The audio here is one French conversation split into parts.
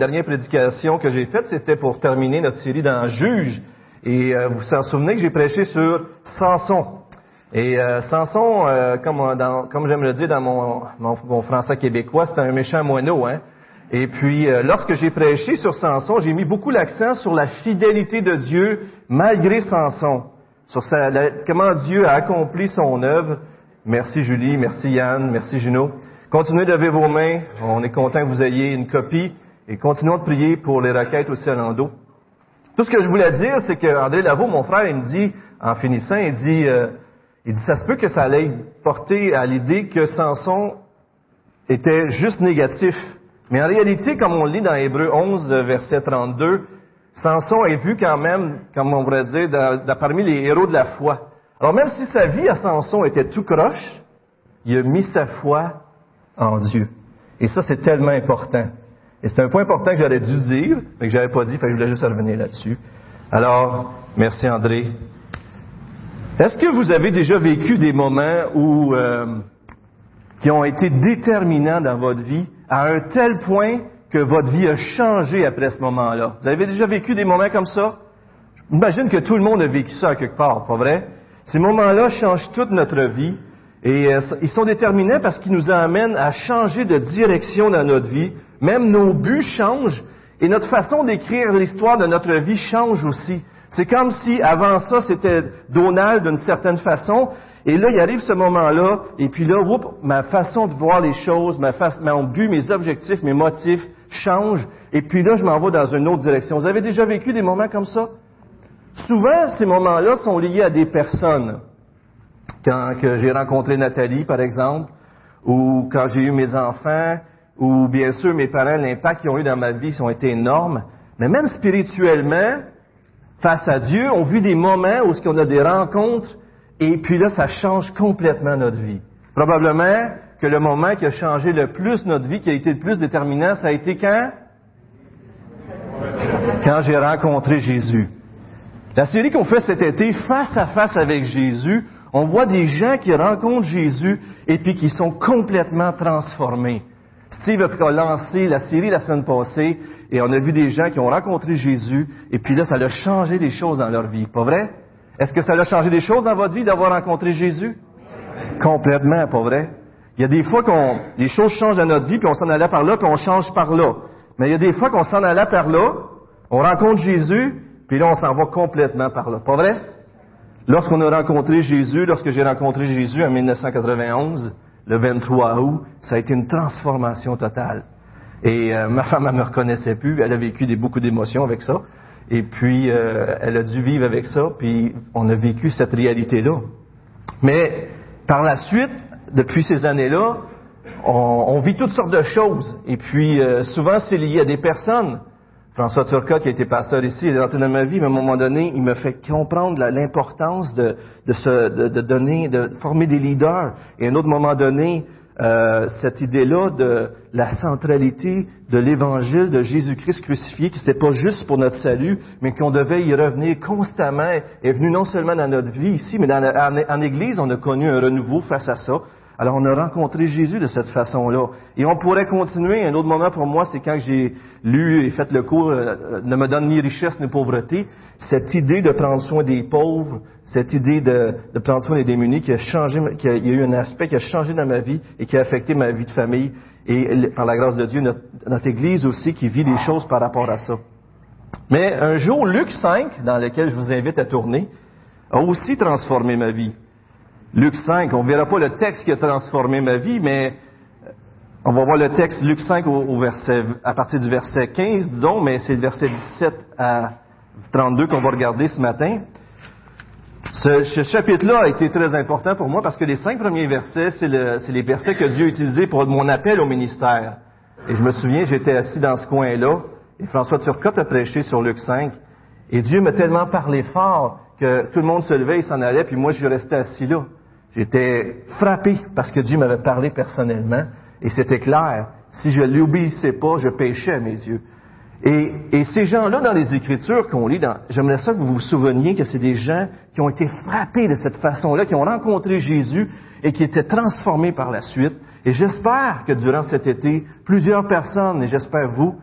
La dernière prédication que j'ai faite, c'était pour terminer notre série dans Juge. Et euh, vous vous souvenez que j'ai prêché sur Samson. Et euh, Samson, euh, comme, dans- comme j'aime le dire dans mon, français québécois, c'est un méchant moineau. Hein? Et puis, euh, lorsque j'ai prêché sur Samson, j'ai mis beaucoup l'accent sur la fidélité de Dieu malgré Samson, sur comment Dieu a accompli son œuvre. Merci Julie, merci Yann, merci Juno. Continuez de lever vos mains. On est content que vous ayez une copie. Et continuons de prier pour les requêtes aussi à l'endo. Tout ce que je voulais dire, c'est que André Lavaux, mon frère, il me dit, en finissant, il dit, euh, il dit, ça se peut que ça allait porter à l'idée que Samson était juste négatif. Mais en réalité, comme on lit dans Hébreu 11, euh, verset 32, Samson est vu quand même, comme on pourrait dire, parmi les héros de la foi. Alors même si sa vie à Samson était tout croche, il a mis sa foi en Dieu. Et ça, c'est tellement important. Et c'est un point important que j'aurais dû dire, mais que j'avais pas dit, fait que je voulais juste revenir là-dessus. Alors, merci André. Est-ce que vous avez déjà vécu des moments où euh, qui ont été déterminants dans votre vie à un tel point que votre vie a changé après ce moment-là? Vous avez déjà vécu des moments comme ça? J'imagine que tout le monde a vécu ça à quelque part, pas vrai? Ces moments-là changent toute notre vie et euh, ils sont déterminants parce qu'ils nous amènent à changer de direction dans notre vie. Même nos buts changent et notre façon d'écrire l'histoire de notre vie change aussi. C'est comme si avant ça c'était Donald d'une certaine façon et là il arrive ce moment-là et puis là, oups, ma façon de voir les choses, ma face, mon but, mes objectifs, mes motifs changent et puis là je m'en vais dans une autre direction. Vous avez déjà vécu des moments comme ça? Souvent, ces moments-là sont liés à des personnes. Quand j'ai rencontré Nathalie, par exemple, ou quand j'ai eu mes enfants, ou bien sûr mes parents, l'impact qu'ils ont eu dans ma vie ont été énormes. Mais même spirituellement, face à Dieu, on vit des moments où on a des rencontres, et puis là, ça change complètement notre vie. Probablement que le moment qui a changé le plus notre vie, qui a été le plus déterminant, ça a été quand? Quand j'ai rencontré Jésus. La série qu'on fait cet été, face à face avec Jésus, on voit des gens qui rencontrent Jésus et puis qui sont complètement transformés. Steve a lancé la série la semaine passée et on a vu des gens qui ont rencontré Jésus et puis là, ça a changé des choses dans leur vie. Pas vrai? Est-ce que ça a changé des choses dans votre vie d'avoir rencontré Jésus? Complètement, pas vrai? Il y a des fois qu'on, des choses changent dans notre vie puis on s'en allait par là puis on change par là. Mais il y a des fois qu'on s'en allait par là, on rencontre Jésus puis là, on s'en va complètement par là. Pas vrai? Lorsqu'on a rencontré Jésus, lorsque j'ai rencontré Jésus en 1991, le 23 août, ça a été une transformation totale. Et euh, ma femme, elle me reconnaissait plus. Elle a vécu des, beaucoup d'émotions avec ça. Et puis, euh, elle a dû vivre avec ça. Puis, on a vécu cette réalité-là. Mais, par la suite, depuis ces années-là, on, on vit toutes sortes de choses. Et puis, euh, souvent, c'est lié à des personnes. François Turcotte, qui a été pasteur ici, il est rentré dans ma vie, mais à un moment donné, il me fait comprendre l'importance de, se, de, donner, de former des leaders. Et à un autre moment donné, euh, cette idée-là de la centralité de l'évangile de Jésus-Christ crucifié, qui n'était pas juste pour notre salut, mais qu'on devait y revenir constamment, est venu non seulement dans notre vie ici, mais en, en Église, on a connu un renouveau face à ça. Alors, on a rencontré Jésus de cette façon-là. Et on pourrait continuer. Un autre moment pour moi, c'est quand j'ai lu et fait le cours euh, Ne me donne ni richesse ni pauvreté. Cette idée de prendre soin des pauvres, cette idée de, prendre soin des démunis qui a changé, qui a, il y a eu un aspect qui a changé dans ma vie et qui a affecté ma vie de famille. Et par la grâce de Dieu, notre, notre Église aussi qui vit des choses par rapport à ça. Mais un jour, Luc 5, dans lequel je vous invite à tourner, a aussi transformé ma vie. Luc 5, on ne verra pas le texte qui a transformé ma vie, mais euh, on va voir le texte Luc 5 au, verset, à partir du verset 15, disons, mais c'est le verset 17 à 32 qu'on va regarder ce matin. Ce, chapitre-là a été très important pour moi parce que les cinq premiers versets, c'est les versets que Dieu a utilisés pour mon appel au ministère. Et je me souviens, j'étais assis dans ce coin-là, et François Turcotte a prêché sur Luc 5, et Dieu m'a tellement parlé fort que tout le monde se levait et s'en allait, puis moi je restais assis là. J'étais frappé parce que Dieu m'avait parlé personnellement, et c'était clair. Si je l'obéissais pas, je péchais à mes yeux. Et, et ces gens-là, dans les Écritures qu'on lit, j'aimerais ça que vous vous souveniez que c'est des gens qui ont été frappés de cette façon-là, qui ont rencontré Jésus et qui étaient transformés par la suite. Et j'espère que durant cet été, plusieurs personnes, et j'espère vous,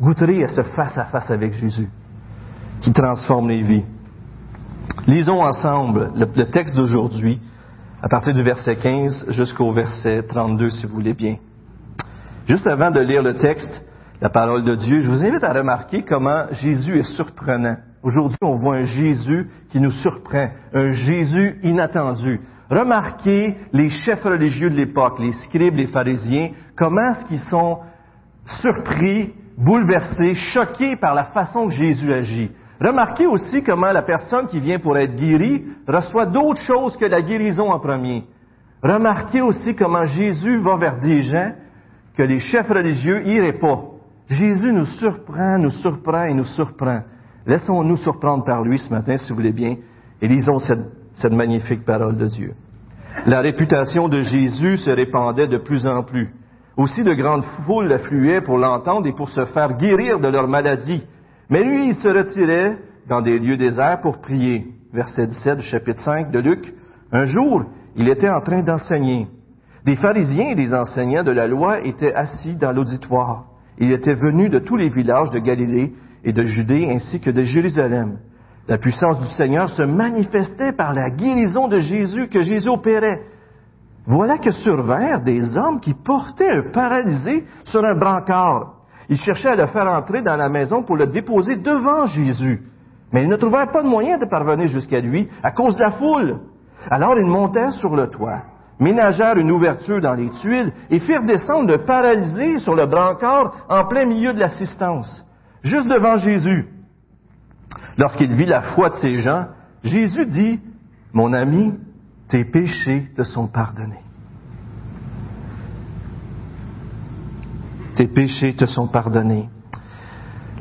goûterez à ce face-à-face avec Jésus qui transforme les vies. Lisons ensemble le, le texte d'aujourd'hui, à partir du verset 15 jusqu'au verset 32, si vous voulez bien. Juste avant de lire le texte, la parole de Dieu, je vous invite à remarquer comment Jésus est surprenant. Aujourd'hui, on voit un Jésus qui nous surprend, un Jésus inattendu. Remarquez les chefs religieux de l'époque, les scribes, les pharisiens, comment est-ce sont surpris, bouleversés, choqués par la façon que Jésus agit. Remarquez aussi comment la personne qui vient pour être guérie reçoit d'autres choses que la guérison en premier. Remarquez aussi comment Jésus va vers des gens que les chefs religieux iraient pas. Jésus nous surprend, nous surprend et nous surprend. Laissons-nous surprendre par lui ce matin, si vous voulez bien, et lisons cette, cette magnifique parole de Dieu. La réputation de Jésus se répandait de plus en plus. Aussi de grandes foules affluaient pour l'entendre et pour se faire guérir de leur maladie. Mais lui, il se retirait dans des lieux déserts pour prier. Verset 17 du chapitre 5 de Luc. Un jour, il était en train d'enseigner. Des pharisiens et des enseignants de la loi étaient assis dans l'auditoire. Il était venu de tous les villages de Galilée et de Judée ainsi que de Jérusalem. La puissance du Seigneur se manifestait par la guérison de Jésus que Jésus opérait. Voilà que survinrent des hommes qui portaient un paralysé sur un brancard. Ils cherchaient à le faire entrer dans la maison pour le déposer devant Jésus. Mais ils ne trouvèrent pas de moyen de parvenir jusqu'à lui à cause de la foule. Alors ils montèrent sur le toit, ménagèrent une ouverture dans les tuiles et firent descendre le paralysé sur le brancard en plein milieu de l'assistance, juste devant Jésus. Lorsqu'il vit la foi de ces gens, Jésus dit, Mon ami, tes péchés te sont pardonnés. Tes péchés te sont pardonnés.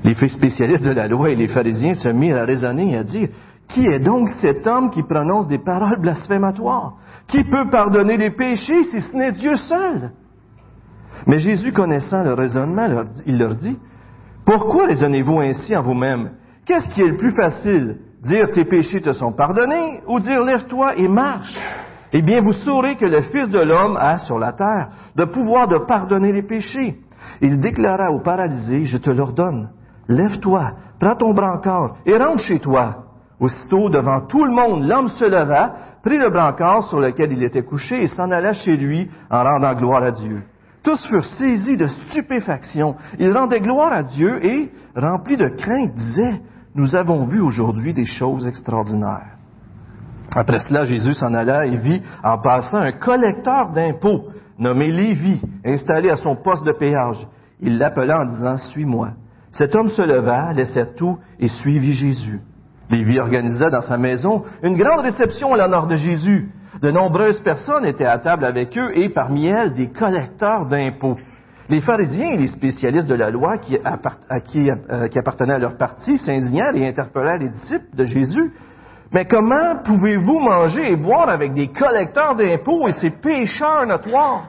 Les faits spécialistes de la loi et les pharisiens se mirent à raisonner et à dire, qui est donc cet homme qui prononce des paroles blasphématoires? Qui peut pardonner les péchés si ce n'est Dieu seul? Mais Jésus, connaissant le raisonnement, il leur dit, pourquoi raisonnez-vous ainsi en vous-même? Qu'est-ce qui est le plus facile? Dire tes péchés te sont pardonnés ou dire lève-toi et marche? Eh bien, vous saurez que le Fils de l'homme a sur la terre de pouvoir de pardonner les péchés. Il déclara au paralysé, je te l'ordonne, lève-toi, prends ton brancard et rentre chez toi. Aussitôt, devant tout le monde, l'homme se leva, prit le brancard sur lequel il était couché et s'en alla chez lui en rendant gloire à Dieu. Tous furent saisis de stupéfaction. Ils rendaient gloire à Dieu et, remplis de crainte, disaient, nous avons vu aujourd'hui des choses extraordinaires. Après cela, Jésus s'en alla et vit en passant un collecteur d'impôts nommé Lévi, installé à son poste de péage. Il l'appela en disant, Suis-moi. Cet homme se leva, laissa tout et suivit Jésus. Lévi organisa dans sa maison une grande réception à l'honneur de Jésus. De nombreuses personnes étaient à table avec eux et parmi elles des collecteurs d'impôts. Les pharisiens et les spécialistes de la loi qui, euh, appartenaient à leur parti s'indignèrent et interpellèrent les disciples de Jésus. Mais comment pouvez-vous manger et boire avec des collecteurs d'impôts et ces pécheurs notoires?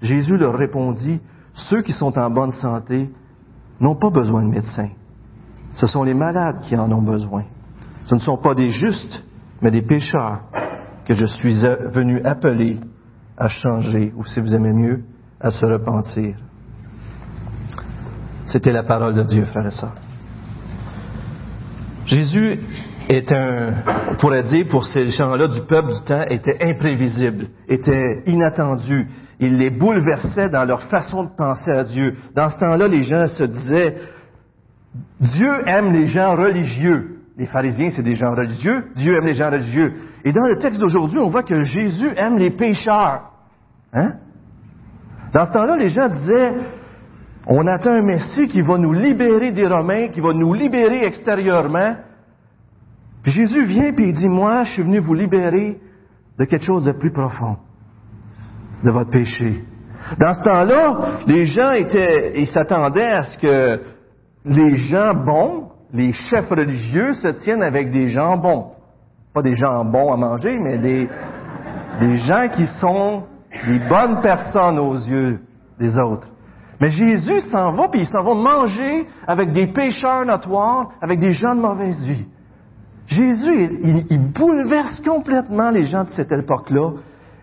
Jésus leur répondit, ceux qui sont en bonne santé n'ont pas besoin de médecins. Ce sont les malades qui en ont besoin. Ce ne sont pas des justes, mais des pécheurs que je suis venu appeler à changer, ou si vous aimez mieux, à se repentir. C'était la parole de Dieu, frère et. Jésus est un, on pourrait dire pour ces gens-là du peuple du temps, était imprévisible, était inattendu. Il les bouleversait dans leur façon de penser à Dieu. Dans ce temps-là, les gens se disaient, Dieu aime les gens religieux. Les pharisiens, c'est des gens religieux. Dieu aime les gens religieux. Et dans le texte d'aujourd'hui, on voit que Jésus aime les pécheurs. Hein? Dans ce temps-là, les gens disaient, on attend un Messie qui va nous libérer des Romains, qui va nous libérer extérieurement. Puis Jésus vient et il dit, moi, je suis venu vous libérer de quelque chose de plus profond, de votre péché. Dans ce temps-là, les gens étaient, ils s'attendaient à ce que les gens bons, les chefs religieux, se tiennent avec des gens bons. Pas des gens bons à manger, mais des, des gens qui sont des bonnes personnes aux yeux des autres. Mais Jésus s'en va, puis il s'en va manger avec des pécheurs notoires, avec des gens de mauvaise vie. Jésus, il, bouleverse complètement les gens de cette époque-là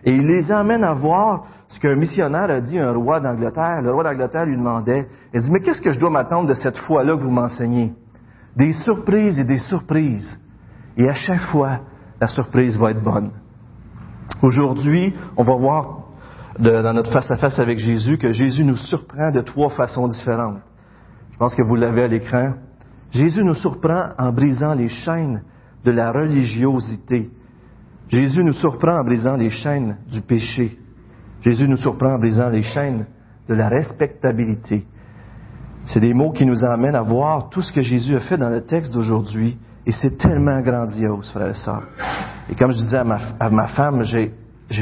et il les amène à voir ce qu'un missionnaire a dit à un roi d'Angleterre. Le roi d'Angleterre lui demandait, il dit, mais qu'est-ce que je dois m'attendre de cette foi-là que vous m'enseignez? Des surprises et des surprises. Et à chaque fois, la surprise va être bonne. Aujourd'hui, on va voir dans notre face-à-face avec Jésus que Jésus nous surprend de trois façons différentes. Je pense que vous l'avez à l'écran. Jésus nous surprend en brisant les chaînes de la religiosité. Jésus nous surprend en brisant les chaînes du péché. Jésus nous surprend en brisant les chaînes de la respectabilité. C'est des mots qui nous amènent à voir tout ce que Jésus a fait dans le texte d'aujourd'hui. Et c'est tellement grandiose, frères et sœurs. Et comme je disais à ma, à ma femme, j'ai,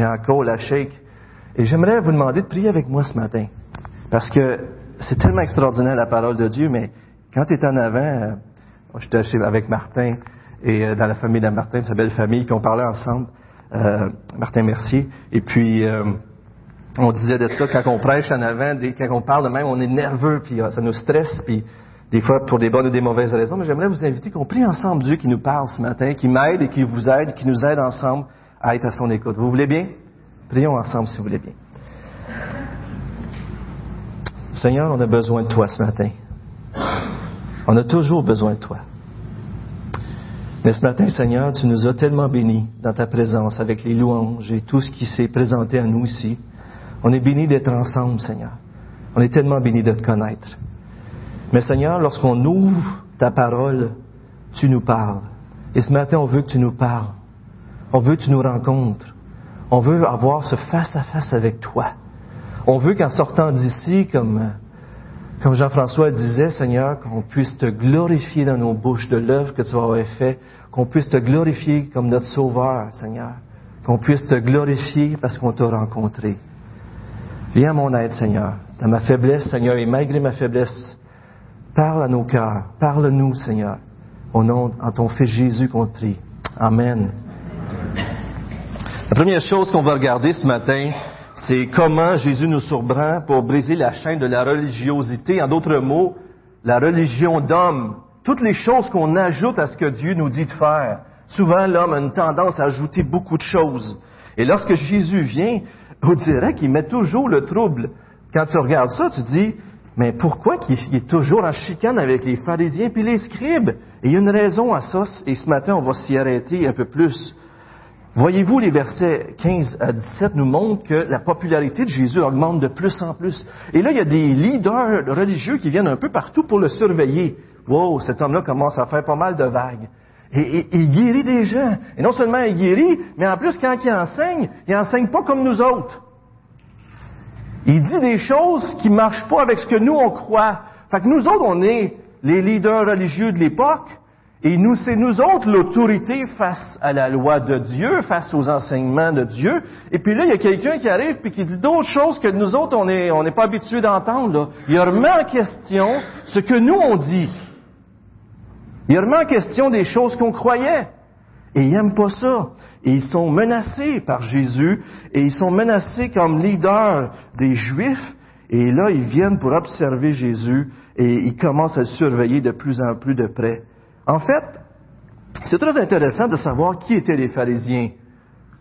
encore la shake. Et j'aimerais vous demander de prier avec moi ce matin. Parce que c'est tellement extraordinaire la parole de Dieu, mais quand tu es en avant, euh, j'étais avec Martin et euh, dans la famille de Martin, sa belle famille, puis on parlait ensemble, euh, Martin Mercier, et puis on disait de ça quand on prêche en avant, quand on parle de même, on est nerveux, puis ça nous stresse, puis des fois pour des bonnes ou des mauvaises raisons, mais j'aimerais vous inviter qu'on prie ensemble Dieu qui nous parle ce matin, qui m'aide et qui vous aide, qui nous aide ensemble à être à son écoute. Vous voulez bien? Prions ensemble si vous voulez bien. Seigneur, on a besoin de toi ce matin. On a toujours besoin de toi. Mais ce matin, Seigneur, tu nous as tellement bénis dans ta présence avec les louanges et tout ce qui s'est présenté à nous ici. On est bénis d'être ensemble, Seigneur. On est tellement bénis de te connaître. Mais Seigneur, lorsqu'on ouvre ta parole, tu nous parles. Et ce matin, on veut que tu nous parles. On veut que tu nous rencontres. On veut avoir ce face-à-face avec toi. On veut qu'en sortant d'ici, comme, comme Jean-François disait, Seigneur, qu'on puisse te glorifier dans nos bouches de l'œuvre que tu avoir fait, qu'on puisse te glorifier comme notre Sauveur, Seigneur, qu'on puisse te glorifier parce qu'on t'a rencontré. Viens à mon aide, Seigneur, dans ma faiblesse, Seigneur, et malgré ma faiblesse, Parle à nos cœurs. Parle-nous, Seigneur. Au nom de ton Fils Jésus qu'on te prie. Amen. La première chose qu'on va regarder ce matin, c'est comment Jésus nous surprend pour briser la chaîne de la religiosité. En d'autres mots, la religion d'homme. Toutes les choses qu'on ajoute à ce que Dieu nous dit de faire. Souvent, l'homme a une tendance à ajouter beaucoup de choses. Et lorsque Jésus vient, on dirait qu'il met toujours le trouble. Quand tu regardes ça, tu dis, mais pourquoi qu'il est toujours en chicane avec les pharisiens puis les scribes? Il y a une raison à ça, et ce matin, on va s'y arrêter un peu plus. Voyez-vous, les versets 15 à 17 nous montrent que la popularité de Jésus augmente de plus en plus. Et là, il y a des leaders religieux qui viennent un peu partout pour le surveiller. Wow, cet homme-là commence à faire pas mal de vagues. Et, il guérit des gens. Et non seulement il guérit, mais en plus, quand il enseigne, il enseigne pas comme nous autres. Il dit des choses qui marchent pas avec ce que nous on croit. Fait que nous autres, on est les leaders religieux de l'époque, et nous, c'est nous autres l'autorité face à la loi de Dieu, face aux enseignements de Dieu. Et puis là, il y a quelqu'un qui arrive puis qui dit d'autres choses que nous autres, on n'est pas habitués d'entendre. Il remet en question ce que nous on dit. Il remet en question des choses qu'on croyait. Et ils n'aiment pas ça. Et ils sont menacés par Jésus, et ils sont menacés comme leaders des Juifs, et là, ils viennent pour observer Jésus, et ils commencent à le surveiller de plus en plus de près. En fait, c'est très intéressant de savoir qui étaient les pharisiens.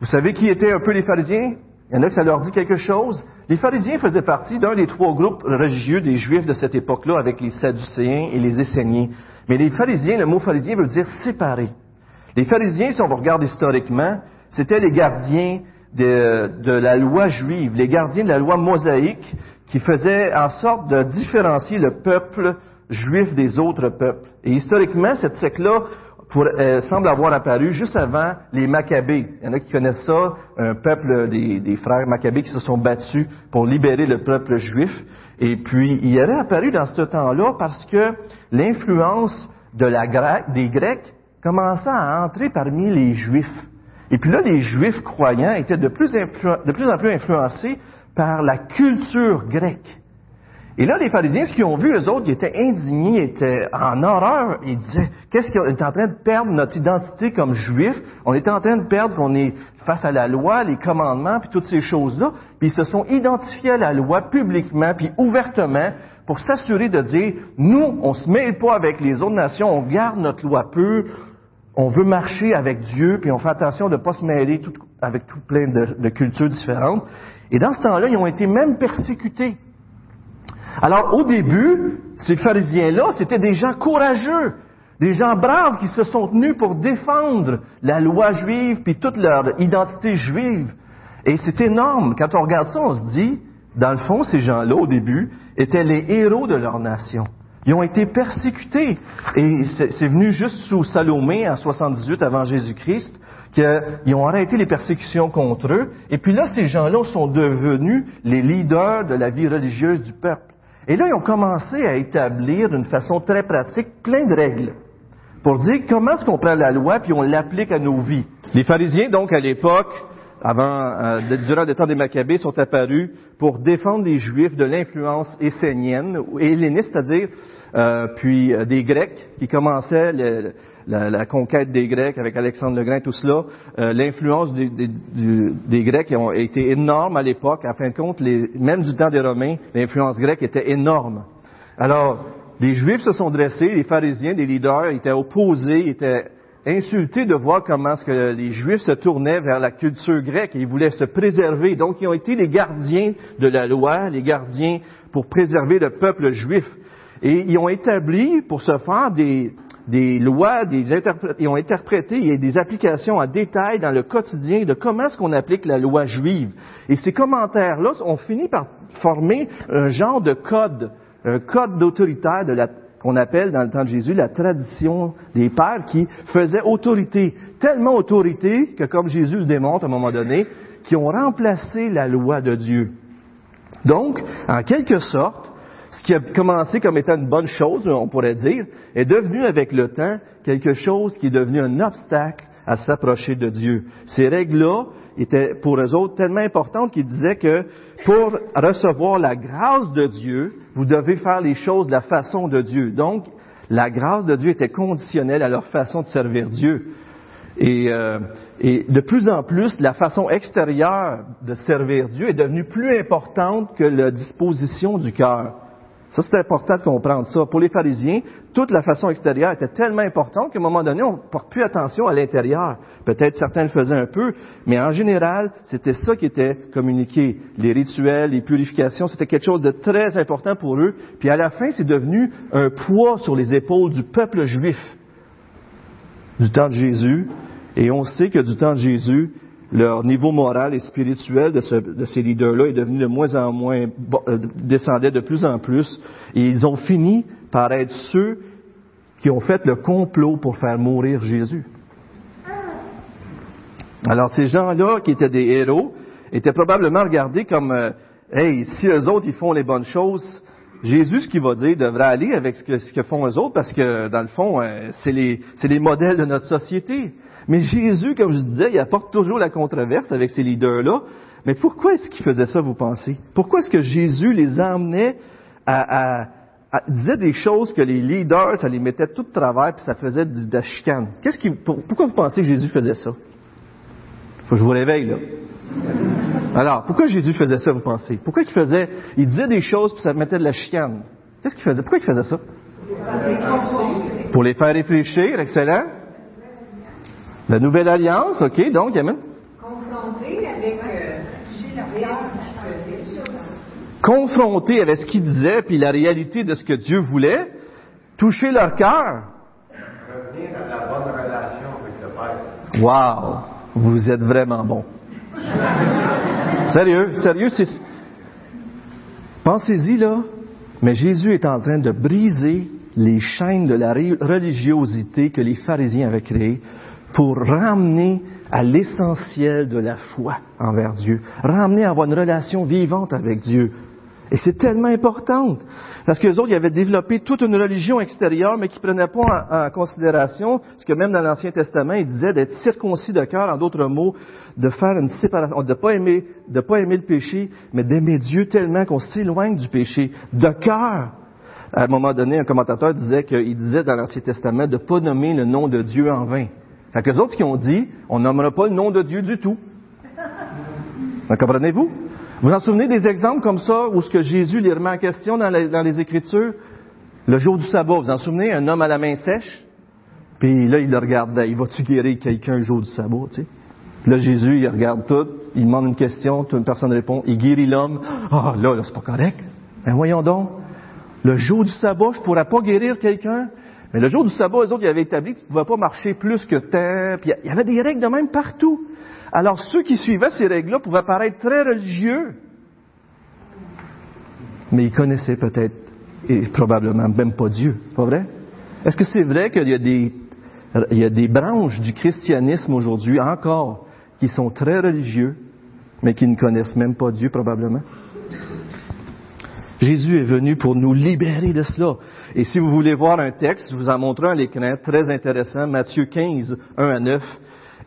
Vous savez qui étaient un peu les pharisiens? Il y en a que ça leur dit quelque chose. Les pharisiens faisaient partie d'un des trois groupes religieux des Juifs de cette époque-là, avec les Sadducéens et les Esséniens. Mais les pharisiens, le mot pharisien veut dire séparés. Les pharisiens, si on regarde historiquement, c'était les gardiens de, la loi juive, les gardiens de la loi mosaïque qui faisaient en sorte de différencier le peuple juif des autres peuples. Et historiquement, cette secte-là euh, semble avoir apparu juste avant les Maccabées. Il y en a qui connaissent ça, un peuple des, frères Maccabées qui se sont battus pour libérer le peuple juif. Et puis, il aurait apparu dans ce temps-là parce que l'influence des Grecs commença à entrer parmi les Juifs. Et puis là, les Juifs croyants étaient de plus en plus influencés par la culture grecque. Et là, les pharisiens, ce qu'ils ont vu, eux autres, ils étaient indignés, ils étaient en horreur. Ils disaient, qu'est-ce qu'on est en train de perdre notre identité comme juifs? On est en train de perdre qu'on est face à la loi, les commandements, puis toutes ces choses-là. Puis ils se sont identifiés à la loi publiquement, puis ouvertement, pour s'assurer de dire, nous, on se mêle pas avec les autres nations, on garde notre loi pure, on veut marcher avec Dieu, puis on fait attention de ne pas se mêler avec tout plein de, cultures différentes. Et dans ce temps-là, ils ont été même persécutés. Alors au début, ces pharisiens-là, c'était des gens courageux, des gens braves qui se sont tenus pour défendre la loi juive puis toute leur identité juive. Et c'est énorme. Quand on regarde ça, on se dit, dans le fond, ces gens-là, au début, étaient les héros de leur nation. Ils ont été persécutés. Et c'est venu juste sous Salomé en 78 avant Jésus-Christ qu'ils ont arrêté les persécutions contre eux. Et puis là, ces gens-là sont devenus les leaders de la vie religieuse du peuple. Et là, ils ont commencé à établir d'une façon très pratique plein de règles pour dire comment est-ce qu'on prend la loi puis on l'applique à nos vies. Les pharisiens, donc, à l'époque, avant, euh, durant le temps des Maccabées, sont apparus pour défendre les Juifs de l'influence essénienne, ou helléniste, c'est-à-dire, euh, puis euh, des Grecs qui commençaient la, conquête des Grecs avec Alexandre le Grand, tout cela. L'influence des, Grecs a été énorme à l'époque. À fin de compte, même du temps des Romains, l'influence grecque était énorme. Alors, les Juifs se sont dressés, les pharisiens, les leaders étaient opposés, étaient insultés de voir comment les Juifs se tournaient vers la culture grecque ils voulaient se préserver. Donc, ils ont été les gardiens de la loi, les gardiens pour préserver le peuple juif. Et ils ont établi, pour ce faire, des, des lois, des ils ont interprété il y des applications en détail dans le quotidien de comment est-ce qu'on applique la loi juive. Et ces commentaires-là ont fini par former un genre de code, un code d'autoritaire la qu'on appelle dans le temps de Jésus la tradition des pères qui faisait autorité, tellement autorité que comme Jésus le démontre à un moment donné, qui ont remplacé la loi de Dieu. Donc, en quelque sorte, ce qui a commencé comme étant une bonne chose, on pourrait dire, est devenu avec le temps quelque chose qui est devenu un obstacle à s'approcher de Dieu. Ces règles-là étaient pour eux autres tellement importantes qu'ils disaient que pour recevoir la grâce de Dieu, vous devez faire les choses de la façon de Dieu. Donc, la grâce de Dieu était conditionnelle à leur façon de servir Dieu. Et, euh, et, de plus en plus, la façon extérieure de servir Dieu est devenue plus importante que la disposition du cœur. Ça, c'est important de comprendre ça. Pour les pharisiens, toute la façon extérieure était tellement importante qu'à un moment donné, on ne porte plus attention à l'intérieur. Peut-être certains le faisaient un peu, mais en général, c'était ça qui était communiqué. Les rituels, les purifications, c'était quelque chose de très important pour eux. Puis à la fin, c'est devenu un poids sur les épaules du peuple juif du temps de Jésus. Et on sait que du temps de Jésus, leur niveau moral et spirituel de, ces leaders-là est devenu de moins en moins, euh, descendait de plus en plus, et ils ont fini par être ceux qui ont fait le complot pour faire mourir Jésus. Alors ces gens-là, qui étaient des héros, étaient probablement regardés comme, euh, hey, si eux autres, ils font les bonnes choses, Jésus, ce qu'il va dire, devrait aller avec ce que, font eux autres, parce que, dans le fond, euh, c'est les, les modèles de notre société. Mais Jésus, comme je disais, il apporte toujours la controverse avec ces leaders-là. Mais pourquoi est-ce qu'il faisait ça, vous pensez? Pourquoi est-ce que Jésus les emmenait à, à, à, disait des choses que les leaders, ça les mettait tout de travers, puis ça faisait de? Qu'est-ce qui, pourquoi vous pensez que Jésus faisait ça? Faut que je vous réveille, là. Alors, pourquoi Jésus faisait ça, vous pensez? Pourquoi il faisait, il disait des choses, puis ça mettait de la chicane? Qu'est-ce qu'il faisait? Pourquoi il faisait ça? Pour les faire réfléchir, excellent. La nouvelle alliance, OK, donc, Amen. Confronter avec euh, avec ce qu'il disait, puis la réalité de ce que Dieu voulait, toucher leur cœur. Revenir à la bonne relation avec le Père. Wow! Vous êtes vraiment bon. Sérieux, sérieux, c'est... Pensez-y, là. Mais Jésus est en train de briser les chaînes de la religiosité que les pharisiens avaient créées pour ramener à l'essentiel de la foi envers Dieu, ramener à avoir une relation vivante avec Dieu. Et c'est tellement important, parce que les autres, ils avaient développé toute une religion extérieure, mais qui ne prenait pas en, considération ce que même dans l'Ancien Testament, il disait d'être circoncis de cœur, en d'autres mots, de faire une séparation, de pas aimer, de pas aimer le péché, mais d'aimer Dieu tellement qu'on s'éloigne du péché, de cœur. À un moment donné, un commentateur disait qu'il disait dans l'Ancien Testament de ne pas nommer le nom de Dieu en vain. Fait que les autres qui ont dit, on nommera pas le nom de Dieu du tout. Comprenez-vous? Vous en souvenez des exemples comme ça où ce que Jésus les remet en question dans les, Écritures? Le jour du sabbat, vous en souvenez? Un homme à la main sèche? Puis là, il le regardait. Il va-tu guérir quelqu'un le jour du sabbat, tu sais? Là, Jésus, il regarde tout, il demande une question, une personne répond, il guérit l'homme. Ah, là, là, c'est pas correct. Mais voyons donc, le jour du sabbat, je pourrais pas guérir quelqu'un. Mais le jour du sabbat, les autres, ils avaient établi que tu ne pouvais pas marcher plus que temps. Il y avait des règles de même partout. Alors ceux qui suivaient ces règles-là pouvaient paraître très religieux. Mais ils connaissaient peut-être, et probablement même pas Dieu. Pas vrai? Est-ce que c'est vrai qu'il y a des, branches du christianisme aujourd'hui encore qui sont très religieux, mais qui ne connaissent même pas Dieu probablement? Jésus est venu pour nous libérer de cela. Et si vous voulez voir un texte, je vous en montre un à l'écran, très intéressant, Matthieu 15, 1 à 9.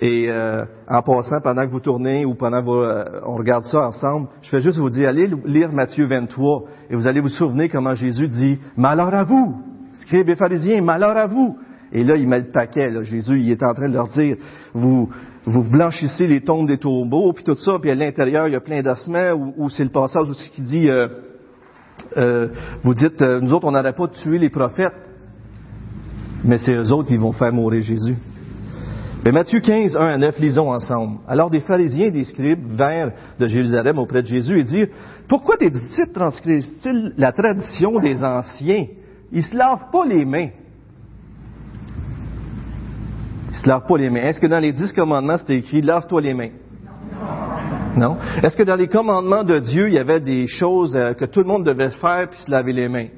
Et euh, en passant, pendant que vous tournez ou pendant que euh, on regarde ça ensemble, je vais juste vous dire, allez lire Matthieu 23 et vous allez vous souvenir comment Jésus dit, malheur à vous, scribes et pharisiens, malheur à vous. Et là, il met le paquet. Là. Jésus, il est en train de leur dire, vous, vous blanchissez les tombes des tombeaux, puis tout ça, puis à l'intérieur, il y a plein d'ossements, ou, c'est le passage aussi qui dit, euh, euh, vous dites, euh, nous autres, on n'aurait pas tué les prophètes, mais c'est eux autres qui vont faire mourir Jésus. Mais Matthieu 15, 1 à 9, lisons ensemble. Alors des pharisiens et des scribes vinrent de Jérusalem auprès de Jésus et dirent, pourquoi tes disciples transgressent-ils la tradition des anciens? Ils se lavent pas les mains. Ils se lavent pas les mains. Est-ce que dans les dix commandements, c'était écrit, lave-toi les mains? Non. Est-ce que dans les commandements de Dieu, il y avait des choses euh, que tout le monde devait faire puis se laver les mains?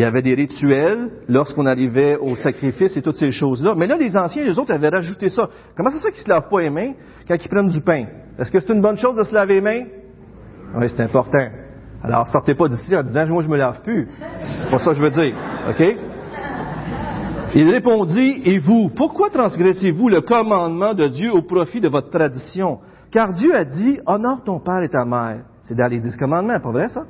Il y avait des rituels lorsqu'on arrivait au sacrifice et toutes ces choses-là. Mais là, les anciens, les autres, avaient rajouté ça. Comment c'est ça qu'ils se lavent pas les mains quand ils prennent du pain? Est-ce que c'est une bonne chose de se laver les mains? Oui, c'est important. Alors, sortez pas d'ici en disant, moi, je me lave plus. C'est pas ça que je veux dire. OK? Il répondit, et vous, pourquoi transgressez-vous le commandement de Dieu au profit de votre tradition? Car Dieu a dit, honore ton père et ta mère. C'est dans les dix commandements, pas vrai ça?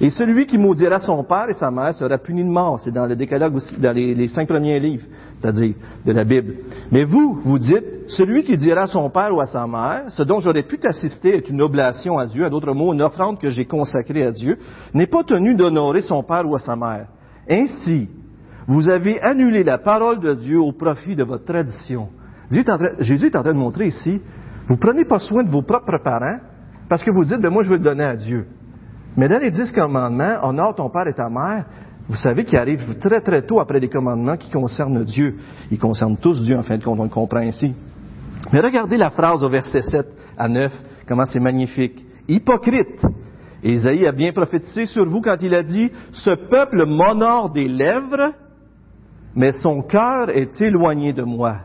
Et celui qui maudira son père et sa mère sera puni de mort. C'est dans le décalogue dans les, cinq premiers livres, c'est-à-dire de la Bible. Mais vous, vous dites, celui qui dira à son père ou à sa mère, ce dont j'aurais pu t'assister est une oblation à Dieu, à d'autres mots, une offrande que j'ai consacrée à Dieu, n'est pas tenu d'honorer son père ou à sa mère. Ainsi, vous avez annulé la parole de Dieu au profit de votre tradition. Jésus est en train de montrer ici vous prenez pas soin de vos propres parents parce que vous dites, ben moi je veux le donner à Dieu. Mais dans les dix commandements, honore ton père et ta mère, vous savez qu'il arrive très très tôt après les commandements qui concernent Dieu. Ils concernent tous Dieu en fin de compte, on le comprend ainsi. Mais regardez la phrase au verset 7 à 9, comment c'est magnifique. Hypocrite. Isaïe a bien prophétisé sur vous quand il a dit, ce peuple m'honore des lèvres, mais son cœur est éloigné de moi.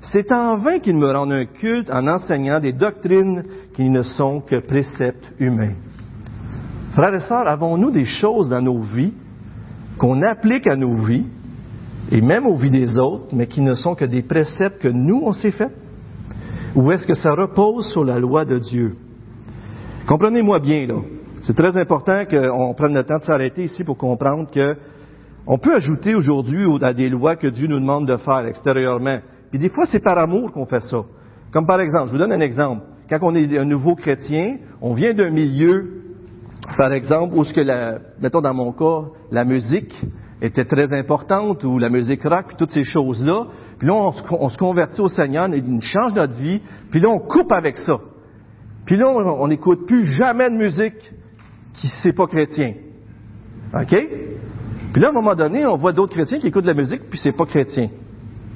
C'est en vain qu'ils me rendent un culte en enseignant des doctrines qui ne sont que préceptes humains. Frères et sœurs, avons-nous des choses dans nos vies qu'on applique à nos vies et même aux vies des autres, mais qui ne sont que des préceptes que nous, on s'est fait? Ou est-ce que ça repose sur la loi de Dieu? Comprenez-moi bien, là. C'est très important qu'on prenne le temps de s'arrêter ici pour comprendre que on peut ajouter aujourd'hui à des lois que Dieu nous demande de faire extérieurement. Et des fois, c'est par amour qu'on fait ça. Comme par exemple, je vous donne un exemple. Quand on est un nouveau chrétien, on vient d'un milieu, par exemple, où ce que la, mettons dans mon cas, la musique était très importante, ou la musique rock, puis toutes ces choses-là. Puis là, on se, convertit au Seigneur, on change notre vie, puis là, on coupe avec ça. Puis là, on n'écoute plus jamais de musique qui c'est pas chrétien. OK? Puis là, à un moment donné, on voit d'autres chrétiens qui écoutent de la musique, puis c'est pas chrétien.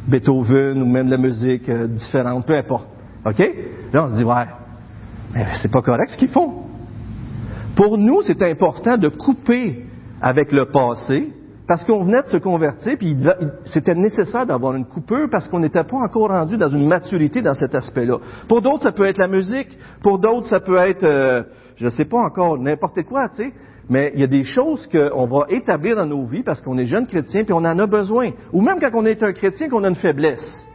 Beethoven ou même de la musique euh, différente, peu importe. OK? Là, on se dit, ouais, mais c'est pas correct ce qu'ils font. Pour nous, c'est important de couper avec le passé, parce qu'on venait de se convertir, puis c'était nécessaire d'avoir une coupure parce qu'on n'était pas encore rendu dans une maturité dans cet aspect-là. Pour d'autres, ça peut être la musique, pour d'autres, ça peut être, euh, je ne sais pas encore, n'importe quoi, tu sais. Mais il y a des choses qu'on va établir dans nos vies parce qu'on est jeune chrétien puis on en a besoin. Ou même quand on est un chrétien qu'on a une faiblesse.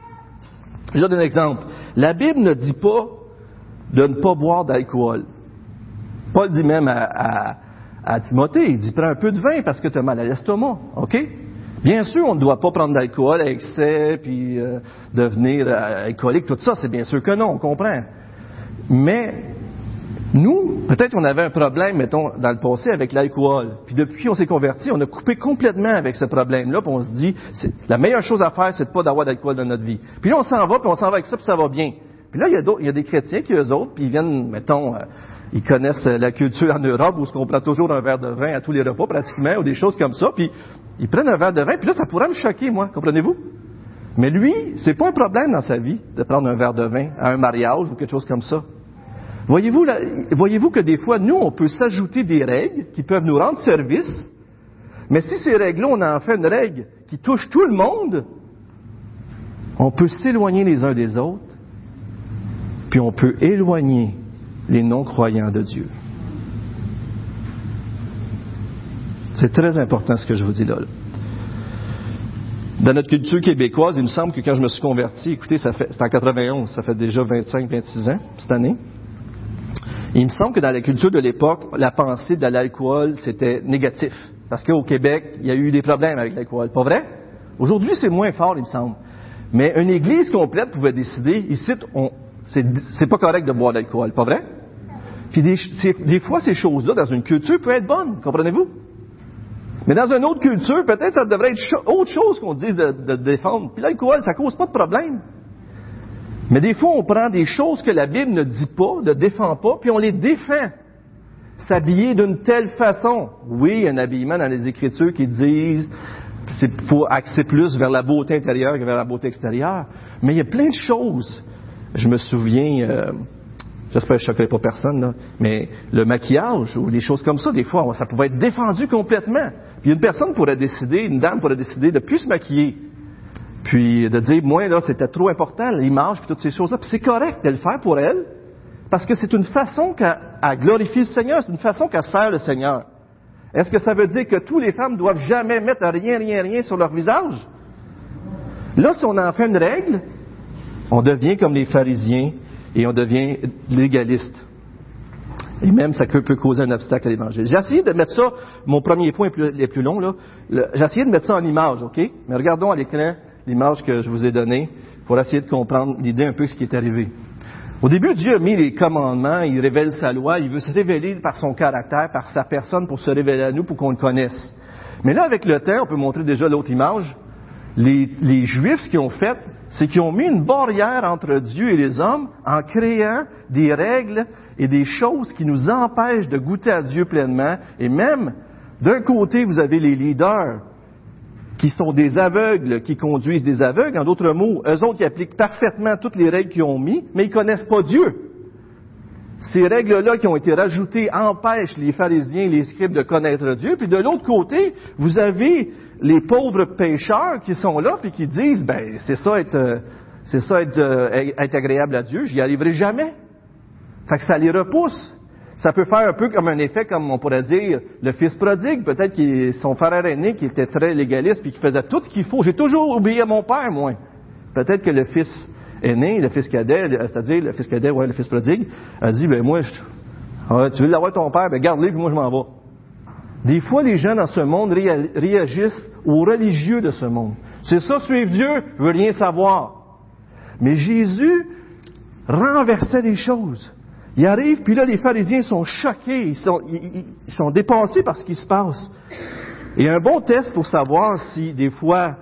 Je donne un exemple. La Bible ne dit pas de ne pas boire d'alcool. Paul dit même à, Timothée, il dit prends un peu de vin parce que tu as mal à l'estomac. OK? Bien sûr, on ne doit pas prendre d'alcool à excès puis euh, devenir euh, alcoolique, tout ça, c'est bien sûr que non, on comprend. Mais nous, peut-être qu'on avait un problème, mettons, dans le passé avec l'alcool. Puis depuis qu'on s'est converti, on a coupé complètement avec ce problème-là. Puis on se dit, la meilleure chose à faire, c'est de pas d'avoir d'alcool dans notre vie. Puis là, on s'en va, puis on s'en va avec ça, puis ça va bien. Puis là, il y a, il y a des chrétiens qui, eux autres, puis ils viennent, mettons, euh, ils connaissent la culture en Europe où on prend toujours un verre de vin à tous les repas pratiquement, ou des choses comme ça, puis ils prennent un verre de vin, puis là, ça pourrait me choquer, moi, comprenez-vous? Mais lui, c'est pas un problème dans sa vie de prendre un verre de vin à un mariage ou quelque chose comme ça. Voyez-vous, voyez-vous que des fois, nous, on peut s'ajouter des règles qui peuvent nous rendre service, mais si ces règles-là, on en fait une règle qui touche tout le monde, on peut s'éloigner les uns des autres, puis on peut éloigner les non-croyants de Dieu. C'est très important ce que je vous dis là. Dans notre culture québécoise, il me semble que quand je me suis converti, écoutez, c'est en 91, ça fait déjà 25-26 ans, cette année. Il me semble que dans la culture de l'époque, la pensée de l'alcool, c'était négatif. Parce qu'au Québec, il y a eu des problèmes avec l'alcool. Pas vrai? Aujourd'hui, c'est moins fort, il me semble. Mais une église complète pouvait décider, ici, on, c'est, pas correct de boire de l'alcool. Pas vrai? Puis des, fois, ces choses-là, dans une culture, peuvent être bonnes. Comprenez-vous? Mais dans une autre culture, peut-être ça devrait être autre chose qu'on dise de, défendre. Puis l'alcool, ça cause pas de problème. Mais des fois, on prend des choses que la Bible ne dit pas, ne défend pas, puis on les défend. S'habiller d'une telle façon. Oui, il y a un habillement dans les Écritures qui disent c'est faut axer plus vers la beauté intérieure que vers la beauté extérieure. Mais il y a plein de choses. Je me souviens, euh, j'espère que je ne choquerai pas personne, là, mais le maquillage ou des choses comme ça, des fois, ça pouvait être défendu complètement. Puis une personne pourrait décider, une dame pourrait décider de plus se maquiller. Puis de dire, moi, là, c'était trop important, l'image, puis toutes ces choses-là. Puis c'est correct de le faire pour elle, parce que c'est une façon qu'elle elle glorifie le Seigneur, c'est une façon qu'elle sert le Seigneur. Est-ce que ça veut dire que toutes les femmes doivent jamais mettre rien, rien, rien sur leur visage? Là, si on en fait une règle, on devient comme les pharisiens et on devient légaliste. Et même, ça peut, causer un obstacle à l'évangile. J'ai essayé de mettre ça, mon premier point est plus, plus long, là. J'ai essayé de mettre ça en image, OK? Mais regardons à l'écran l'image que je vous ai donnée pour essayer de comprendre l'idée un peu de ce qui est arrivé. Au début, Dieu a mis les commandements, il révèle sa loi, il veut se révéler par son caractère, par sa personne, pour se révéler à nous, pour qu'on le connaisse. Mais là, avec le temps, on peut montrer déjà l'autre image, les, Juifs, ce ont fait, c'est qu'ils ont mis une barrière entre Dieu et les hommes en créant des règles et des choses qui nous empêchent de goûter à Dieu pleinement. Et même, d'un côté, vous avez les leaders qui sont des aveugles, qui conduisent des aveugles. En d'autres mots, eux autres, qui appliquent parfaitement toutes les règles qu'ils ont mis, mais ils connaissent pas Dieu. Ces règles-là qui ont été rajoutées empêchent les pharisiens, les scribes de connaître Dieu. Puis de l'autre côté, vous avez les pauvres pécheurs qui sont là puis qui disent, ben c'est ça être, euh, c'est ça euh, être agréable à Dieu. J'y arriverai jamais. Fait que ça les repousse. Ça peut faire un peu comme un effet, comme on pourrait dire, le fils prodigue. Peut-être qu'il son frère aîné qui était très légaliste puis qui faisait tout ce qu'il faut. J'ai toujours obéi à mon père, moi. Peut-être que le fils aîné, le fils cadet, c'est-à-dire le fils cadet, ouais, le fils prodigue, a dit, ben moi, je, ah, tu veux l'avoir ton père, ben garde-le puis moi je m'en vais. Des fois, les gens dans ce monde réa- réagissent aux religieux de ce monde. C'est ça, suivre Dieu, je veux rien savoir. Mais Jésus renversait les choses. Il arrive, puis là, les pharisiens sont choqués, ils sont, ils, dépassés par ce qui se passe. Et un bon test pour savoir si, des fois,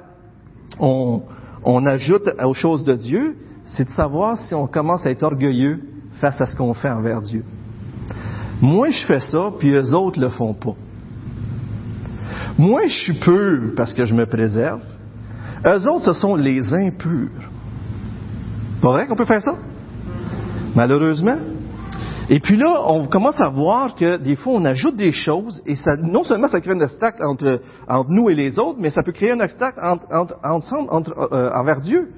on ajoute aux choses de Dieu, c'est de savoir si on commence à être orgueilleux face à ce qu'on fait envers Dieu. Moi, je fais ça, puis eux autres le font pas. Moi, je suis pur parce que je me préserve. Eux autres, ce sont les impurs. Pas vrai qu'on peut faire ça? Malheureusement. Et puis là, on commence à voir que des fois, on ajoute des choses et ça, non seulement ça crée un obstacle entre, nous et les autres, mais ça peut créer un obstacle ensemble, euh, envers Dieu.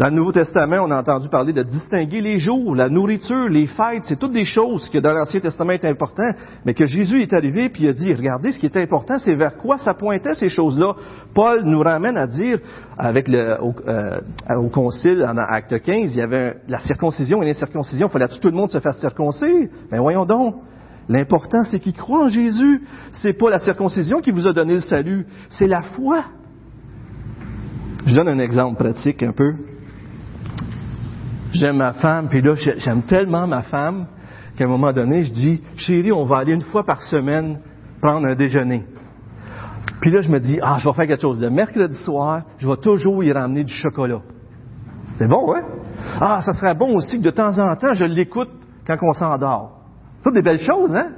Dans le Nouveau Testament, on a entendu parler de distinguer les jours, la nourriture, les fêtes, c'est toutes des choses que dans l'Ancien Testament est important, mais que Jésus est arrivé puis il a dit, regardez, ce qui est important, c'est vers quoi ça pointait ces choses-là. Paul nous ramène à dire, avec le, au, euh, au concile, en acte 15, il y avait la circoncision et l'incirconcision, il fallait que tout le monde se fasse circoncire. Mais voyons donc, l'important c'est qu'il croit en Jésus. C'est pas la circoncision qui vous a donné le salut, c'est la foi. Je donne un exemple pratique un peu. J'aime ma femme, puis là, j'aime tellement ma femme qu'à un moment donné, je dis, chérie, on va aller une fois par semaine prendre un déjeuner. Puis là, je me dis, ah, je vais faire quelque chose. Le mercredi soir, je vais toujours y ramener du chocolat. C'est bon, hein? Ah, ça serait bon aussi que de temps en temps, je l'écoute quand on s'endort. Toutes des belles choses, hein?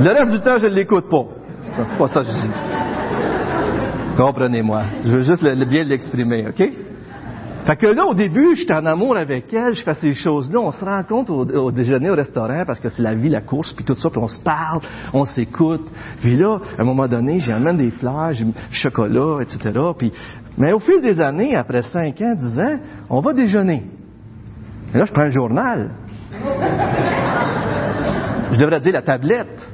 Le reste du temps, je ne l'écoute pas. C'est pas ça que je dis. Comprenez-moi. Je veux juste bien l'exprimer, OK? Fait que là, au début, je suis en amour avec elle, je fais ces choses-là, on se rend compte au, déjeuner au restaurant parce que c'est la vie, la course, puis tout ça, puis on se parle, on s'écoute. Puis là, à un moment donné, j'amène des fleurs, du chocolat, etc. Puis, mais au fil des années, après 5 ans, 10 ans, on va déjeuner. Et là, je prends un journal. Je devrais dire la tablette.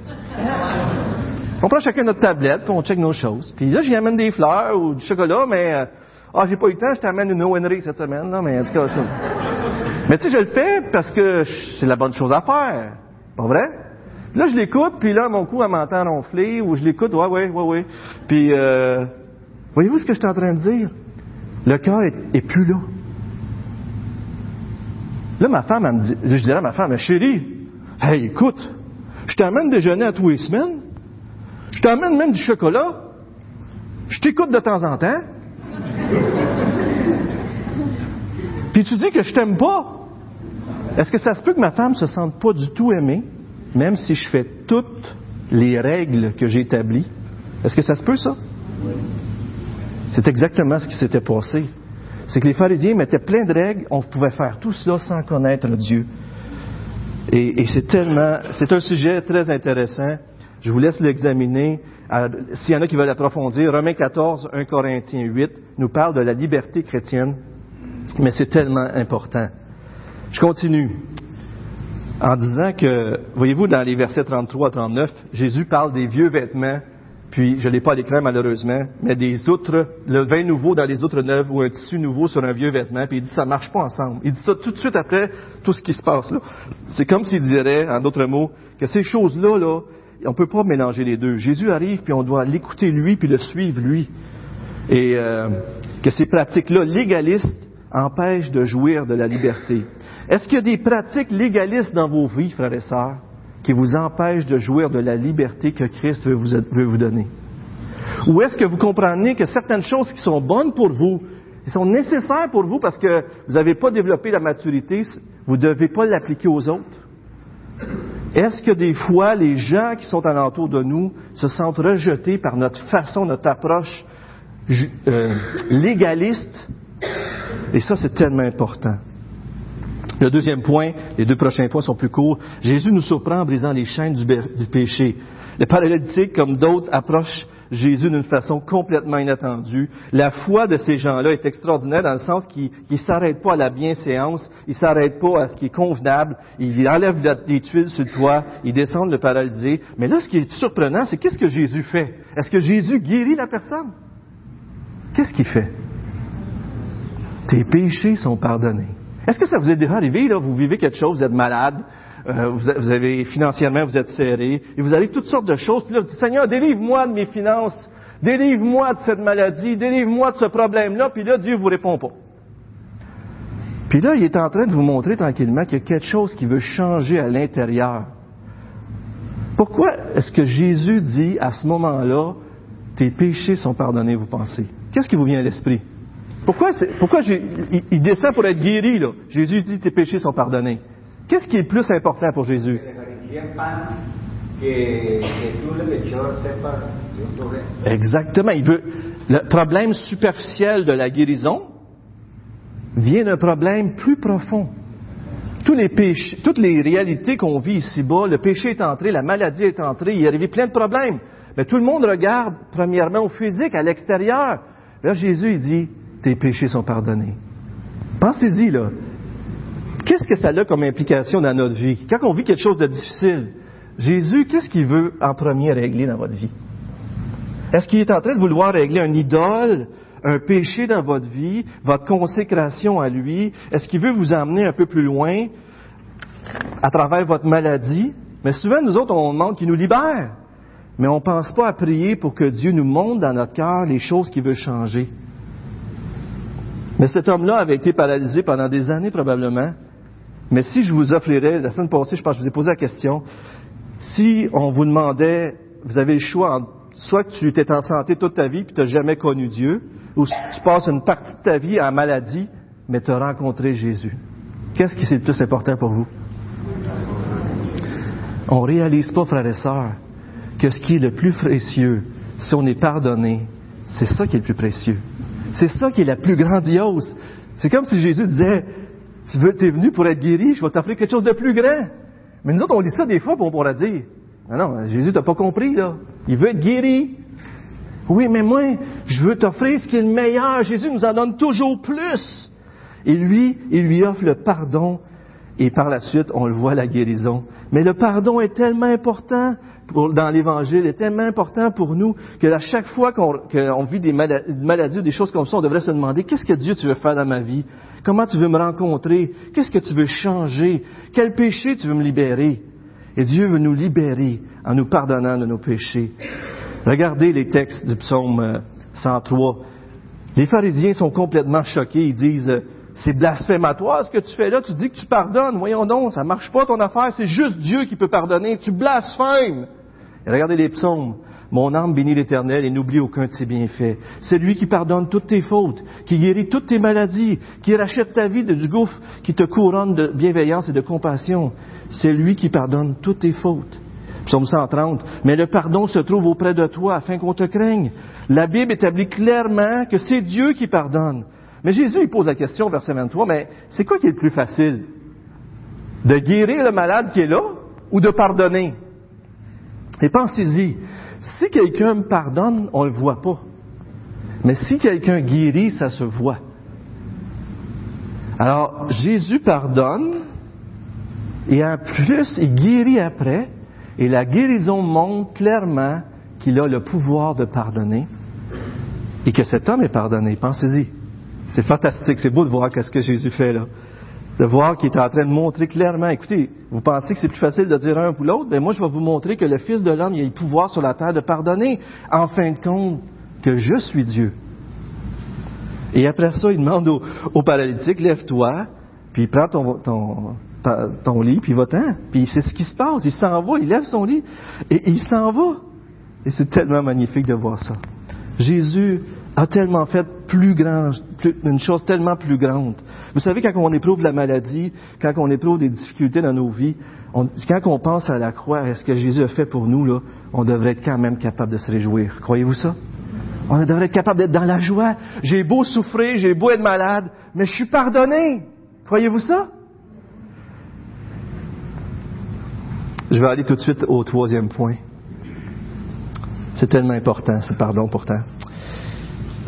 On prend chacun notre tablette, puis on check nos choses. Puis là, j'y amène des fleurs ou du chocolat, mais euh, ah, j'ai pas eu le temps, je t'amène une ONRI cette semaine, non, mais en tout cas. Mais tu sais, je le fais parce que c'est la bonne chose à faire. Pas vrai? là, je l'écoute, puis là, mon cou, elle m'entend ronfler, ou je l'écoute, ouais, ouais, ouais, ouais. Puis, euh, voyez-vous ce que je suis en train de dire? Le cœur est, plus là. Là, ma femme, elle me dit, je dirais à ma femme, chérie, hey, écoute, je t'amène déjeuner à tous les semaines, je t'amène même du chocolat, je t'écoute de temps en temps, puis tu dis que je t'aime pas. Est-ce que ça se peut que ma femme se sente pas du tout aimée, même si je fais toutes les règles que j'ai établies? Est-ce que ça se peut, ça? C'est exactement ce qui s'était passé. C'est que les pharisiens mettaient plein de règles, on pouvait faire tout cela sans connaître Dieu. Et, et c'est tellement, c'est un sujet très intéressant. Je vous laisse l'examiner. S'il y en a qui veulent approfondir, Romains 14, 1 Corinthiens 8 nous parle de la liberté chrétienne, mais c'est tellement important. Je continue en disant que, voyez-vous, dans les versets 33 à 39, Jésus parle des vieux vêtements, puis je ne l'ai pas à l'écran malheureusement, mais des outres, le vin nouveau dans les outres neuves ou un tissu nouveau sur un vieux vêtement, puis il dit ça marche pas ensemble. Il dit ça tout de suite après tout ce qui se passe là. C'est comme s'il dirait, en d'autres mots, que ces choses-là, là, on ne peut pas mélanger les deux. Jésus arrive, puis on doit l'écouter lui, puis le suivre lui. Et euh, que ces pratiques-là légalistes empêchent de jouir de la liberté. Est-ce qu'il y a des pratiques légalistes dans vos vies, frères et sœurs, qui vous empêchent de jouir de la liberté que Christ veut vous, veut vous donner? Ou est-ce que vous comprenez que certaines choses qui sont bonnes pour vous, qui sont nécessaires pour vous parce que vous n'avez pas développé la maturité, vous ne devez pas l'appliquer aux autres? Est-ce que des fois, les gens qui sont alentour de nous se sentent rejetés par notre façon, notre approche euh, légaliste? Et ça, c'est tellement important. Le deuxième point, les deux prochains points sont plus courts. Jésus nous surprend en brisant les chaînes du, péché. Les paralytiques, comme d'autres, approchent Jésus d'une façon complètement inattendue. La foi de ces gens-là est extraordinaire dans le sens qu'ils ne s'arrêtent pas à la bienséance, ils ne s'arrêtent pas à ce qui est convenable, ils enlèvent des tuiles sur le toit, ils descendent le paralysé. Mais là, ce qui est surprenant, c'est qu'est-ce que Jésus fait? Est-ce que Jésus guérit la personne? Qu'est-ce qu'il fait? Tes péchés sont pardonnés. Est-ce que ça vous est déjà arrivé, là, vous vivez quelque chose, vous êtes malade, euh, vous, avez financièrement, vous êtes serré, et vous avez toutes sortes de choses. Puis là, vous dites, Seigneur, délivre-moi de mes finances, délivre-moi de cette maladie, délivre-moi de ce problème-là. Puis là, Dieu vous répond pas. Puis là, il est en train de vous montrer tranquillement qu'il y a quelque chose qui veut changer à l'intérieur. Pourquoi est-ce que Jésus dit à ce moment-là, tes péchés sont pardonnés, vous pensez? Qu'est-ce qui vous vient à l'esprit? Pourquoi, pourquoi il, il, descend pour être guéri, là? Jésus dit, tes péchés sont pardonnés. Qu'est-ce qui est plus important pour Jésus? Exactement. Il veut, le problème superficiel de la guérison vient d'un problème plus profond. Tous les péchés, toutes les réalités qu'on vit ici-bas, le péché est entré, la maladie est entrée, il y a arrivé plein de problèmes. Mais tout le monde regarde premièrement au physique, à l'extérieur. Là, Jésus, il dit, tes péchés sont pardonnés. Pensez-y, là. Qu'est-ce que ça a comme implication dans notre vie? Quand on vit quelque chose de difficile, Jésus, qu'est-ce qu'il veut en premier régler dans votre vie? Est-ce qu'il est en train de vouloir régler un idole, un péché dans votre vie, votre consécration à lui? Est-ce qu'il veut vous emmener un peu plus loin à travers votre maladie? Mais souvent, nous autres, on demande qu'il nous libère. Mais on ne pense pas à prier pour que Dieu nous montre dans notre cœur les choses qu'il veut changer. Mais cet homme-là avait été paralysé pendant des années probablement. Mais si je vous offrirais, la semaine passée, je pense que je vous ai posé la question, si on vous demandait, vous avez le choix entre soit que tu étais en santé toute ta vie puis tu n'as jamais connu Dieu, ou tu passes une partie de ta vie en maladie, mais tu as rencontré Jésus. Qu'est-ce qui c'est le plus important pour vous? On réalise pas, frères et sœurs, que ce qui est le plus précieux, si on est pardonné, c'est ça qui est le plus précieux. C'est ça qui est la plus grandiose. C'est comme si Jésus disait, tu veux, es venu pour être guéri, je vais t'offrir quelque chose de plus grand. Mais nous autres, on lit ça des fois, pour on pourra dire, non, non, Jésus t'a pas compris, là. Il veut être guéri. Oui, mais moi, je veux t'offrir ce qui est le meilleur. Jésus nous en donne toujours plus. Et lui, il lui offre le pardon et par la suite, on le voit, la guérison. Mais le pardon est tellement important dans l'Évangile, est tellement important pour nous que à chaque fois qu'on vit des maladies ou des choses comme ça, on devrait se demander qu'est-ce que Dieu tu veux faire dans ma vie? Comment tu veux me rencontrer? Qu'est-ce que tu veux changer? Quel péché tu veux me libérer? Et Dieu veut nous libérer en nous pardonnant de nos péchés. Regardez les textes du psaume 103. Euh, les pharisiens sont complètement choqués. Ils disent c'est blasphématoire ce que tu fais là. Tu dis que tu pardonnes. Voyons donc, ça marche pas ton affaire. C'est juste Dieu qui peut pardonner. Tu blasphèmes. Regardez les psaumes. Mon âme bénit l'Éternel et n'oublie aucun de ses bienfaits. C'est lui qui pardonne toutes tes fautes, qui guérit toutes tes maladies, qui rachète ta vie du gouffre, qui te couronne de bienveillance et de compassion. C'est lui qui pardonne toutes tes fautes. Psaume 130. Mais le pardon se trouve auprès de toi afin qu'on te craigne. La Bible établit clairement que c'est Dieu qui pardonne. Mais Jésus, il pose la question, verset 23, mais c'est quoi qui est le plus facile? De guérir le malade qui est là ou de pardonner? Et pensez-y, si quelqu'un me pardonne, on ne le voit pas. Mais si quelqu'un guérit, ça se voit. Alors, Jésus pardonne, et en plus, il guérit après, et la guérison montre clairement qu'il a le pouvoir de pardonner, et que cet homme est pardonné. Pensez-y. C'est fantastique, c'est beau de voir qu'est-ce que Jésus fait là. De voir qu'il est en train de montrer clairement, écoutez, vous pensez que c'est plus facile de dire un ou l'autre, mais moi je vais vous montrer que le Fils de l'homme, il a le pouvoir sur la terre de pardonner, en fin de compte, que je suis Dieu. Et après ça, il demande au, paralytique, lève-toi, puis prends ton, ton, ton lit, puis va-t'en. Puis c'est ce qui se passe, il s'en va, il lève son lit, et il s'en va. Et c'est tellement magnifique de voir ça. Jésus a tellement fait plus grand, une chose tellement plus grande. Vous savez, quand on éprouve la maladie, quand on éprouve des difficultés dans nos vies, quand on pense à la croix, à ce que Jésus a fait pour nous, là, on devrait être quand même capable de se réjouir. Croyez-vous ça? On devrait être capable d'être dans la joie. J'ai beau souffrir, j'ai beau être malade, mais je suis pardonné. Croyez-vous ça? Je vais aller tout de suite au troisième point. C'est tellement important, ce pardon pourtant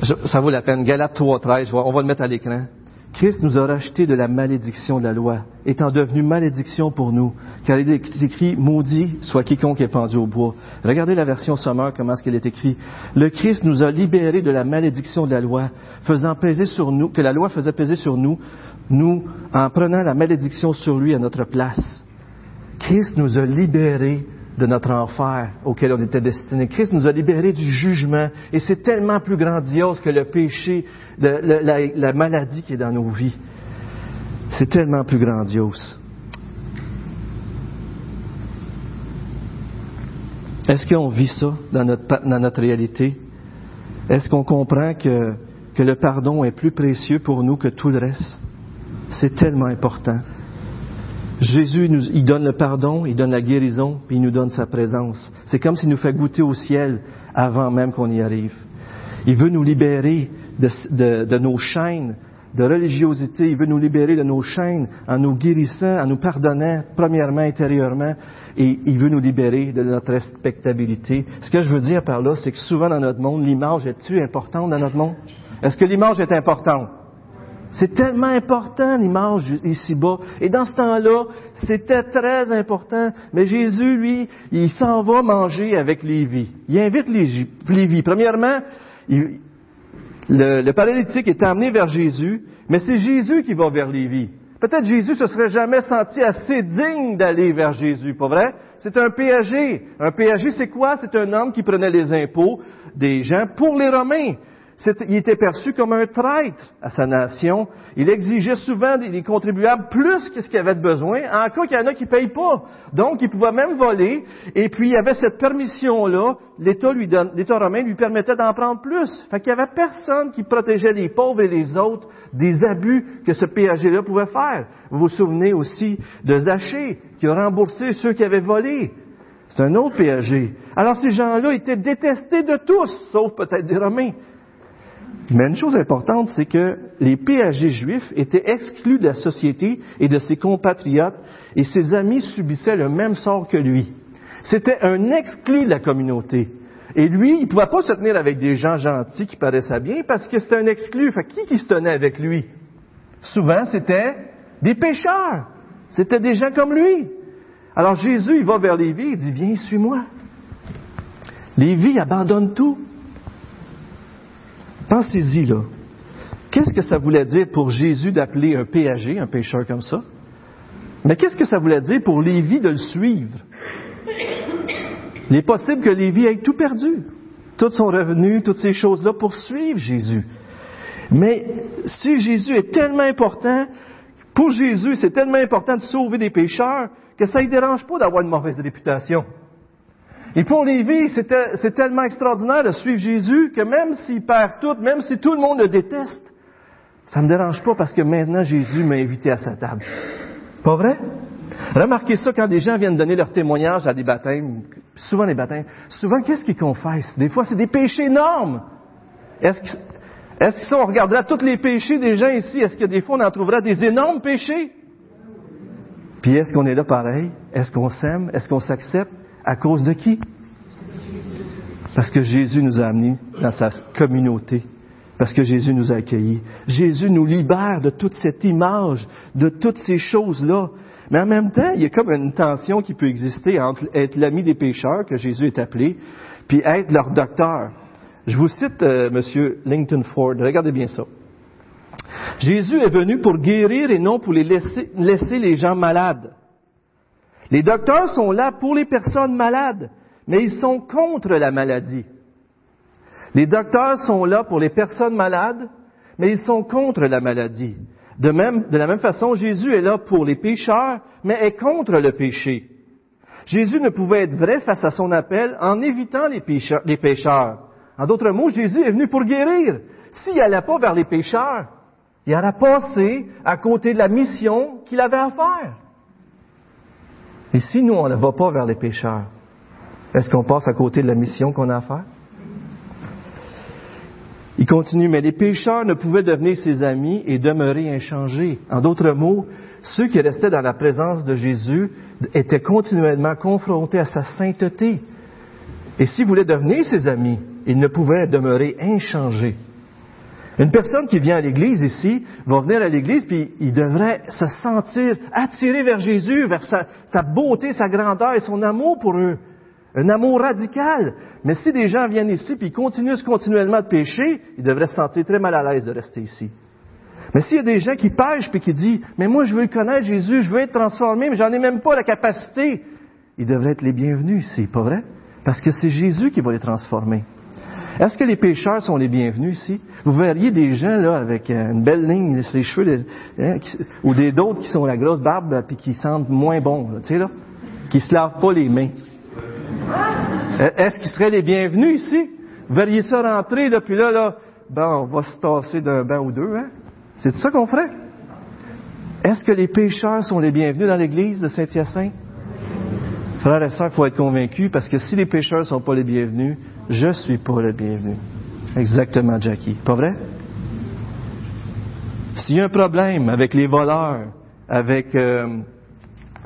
ça vaut la peine. Galates 3.13, on va le mettre à l'écran. Christ nous a racheté de la malédiction de la loi, étant devenu malédiction pour nous, car il est écrit, maudit soit quiconque est pendu au bois. Regardez la version sommaire, comment est-ce qu'elle est écrite. Le Christ nous a libérés de la malédiction de la loi, faisant peser sur nous, que la loi faisait peser sur nous, nous, en prenant la malédiction sur lui à notre place. Christ nous a libérés de notre enfer auquel on était destiné. Christ nous a libérés du jugement et c'est tellement plus grandiose que le péché, la, maladie qui est dans nos vies. C'est tellement plus grandiose. Est-ce qu'on vit ça dans notre, réalité? Est-ce qu'on comprend que le pardon est plus précieux pour nous que tout le reste? C'est tellement important. Jésus, nous, il donne le pardon, il donne la guérison, puis il nous donne sa présence. C'est comme s'il nous fait goûter au ciel avant même qu'on y arrive. Il veut nous libérer de, nos chaînes de religiosité. Il veut nous libérer de nos chaînes en nous guérissant, en nous pardonnant, premièrement, intérieurement, et il veut nous libérer de notre respectabilité. Ce que je veux dire par là, c'est que souvent dans notre monde, l'image est-tu importante dans notre monde? Est-ce que l'image est importante? C'est tellement important l'image ici-bas. Et dans ce temps-là, c'était très important. Mais Jésus, lui, il s'en va manger avec Lévi. Il invite Lévi. Premièrement, le, paralytique est amené vers Jésus, mais c'est Jésus qui va vers Lévi. Peut-être Jésus se serait jamais senti assez digne d'aller vers Jésus, pas vrai? C'est un péager. Un péager, c'est quoi? C'est un homme qui prenait les impôts des gens pour les Romains. Il était perçu comme un traître à sa nation. Il exigeait souvent des contribuables plus que ce qu'il avait de besoin, en cas qu'il y en a qui ne payent pas. Donc, il pouvait même voler, et puis il y avait cette permission-là, l'État romain lui permettait d'en prendre plus. Fait qu'il n'y avait personne qui protégeait les pauvres et les autres des abus que ce péager-là pouvait faire. Vous vous souvenez aussi de Zachée, qui a remboursé ceux qui avaient volé. C'est un autre péager. Alors ces gens-là étaient détestés de tous, sauf peut-être des Romains. Mais une chose importante, c'est que les péagers juifs étaient exclus de la société et de ses compatriotes, et ses amis subissaient le même sort que lui. C'était un exclu de la communauté. Et lui, il ne pouvait pas se tenir avec des gens gentils qui paraissaient bien parce que c'était un exclu. Fait qui qui se tenait avec lui? Souvent, c'était des pécheurs. C'était des gens comme lui. Alors Jésus, il va vers Lévi, il dit, viens, suis-moi. Lévi abandonne tout. Pensez-y, là. Qu'est-ce que ça voulait dire pour Jésus d'appeler un péager, un pécheur comme ça? Mais qu'est-ce que ça voulait dire pour Lévi de le suivre? Il est possible que Lévi ait tout perdu, tout son revenu, toutes ces choses-là pour suivre Jésus. Mais si Jésus est tellement important, pour Jésus, c'est tellement important de sauver des pécheurs que ça ne dérange pas d'avoir une mauvaise réputation. Et pour Lévi, c'est tellement extraordinaire de suivre Jésus que même s'il perd tout, même si tout le monde le déteste, ça ne me dérange pas parce que maintenant Jésus m'a invité à sa table. Pas vrai? Remarquez ça quand des gens viennent donner leur témoignage à des baptêmes, souvent les baptêmes, souvent qu'est-ce qu'ils confessent? Des fois, c'est des péchés énormes. Est-ce que, est-ce que on regardera tous les péchés des gens ici, est-ce que des fois on en trouvera des énormes péchés? Puis est-ce qu'on est là pareil? Est-ce qu'on s'aime? Est-ce qu'on s'accepte? À cause de qui? Parce que Jésus nous a amenés dans sa communauté. Parce que Jésus nous a accueillis. Jésus nous libère de toute cette image, de toutes ces choses-là. Mais en même temps, il y a comme une tension qui peut exister entre être l'ami des pécheurs, que Jésus est appelé, puis être leur docteur. Je vous cite euh, M. Lincoln Ford. Regardez bien ça. Jésus est venu pour guérir et non pour les laisser, laisser les gens malades. Les docteurs sont là pour les personnes malades, mais ils sont contre la maladie. Les docteurs sont là pour les personnes malades, mais ils sont contre la maladie. De, même, de la même façon, Jésus est là pour les pécheurs, mais est contre le péché. Jésus ne pouvait être vrai face à son appel en évitant les pécheurs. Les. En d'autres mots, Jésus est venu pour guérir. S'il n'allait pas vers les pécheurs, il aurait passé à côté de la mission qu'il avait à faire. Et si nous, on ne va pas vers les pécheurs, est-ce qu'on passe à côté de la mission qu'on a à faire? Il continue, mais les pécheurs ne pouvaient devenir ses amis et demeurer inchangés. En d'autres mots, ceux qui restaient dans la présence de Jésus étaient continuellement confrontés à sa sainteté. Et s'ils voulaient devenir ses amis, ils ne pouvaient demeurer inchangés. Une personne qui vient à l'église ici va venir à l'église puis il devrait se sentir attiré vers Jésus, vers sa, beauté, sa grandeur et son amour pour eux. Un amour radical. Mais si des gens viennent ici puis continuent continuellement de pécher, ils devraient se sentir très mal à l'aise de rester ici. Mais s'il y a des gens qui pêchent puis qui disent, mais moi je veux connaître Jésus, je veux être transformé, mais j'en ai même pas la capacité, ils devraient être les bienvenus ici, pas vrai? Parce que c'est Jésus qui va les transformer. Est-ce que les pécheurs sont les bienvenus ici? Vous verriez des gens là avec euh, une belle ligne, ses cheveux, hein, ou des d'autres qui sont la grosse barbe puis qui sentent moins bon, tu sais là, qui se lavent pas les mains. Euh, est-ce qu'ils seraient les bienvenus ici? Vous verriez ça rentrer, là, puis là, là, ben, on va se tasser d'un bain ou deux, hein? C'est ça qu'on ferait? Est-ce que les pécheurs sont les bienvenus dans l'église de Saint-Hyacinthe? Frères et sœurs, il faut être convaincus parce que si les pécheurs ne sont pas les bienvenus, je suis pas le bienvenu. Exactement, Jackie. Pas vrai? S'il y a un problème avec les voleurs, avec, euh,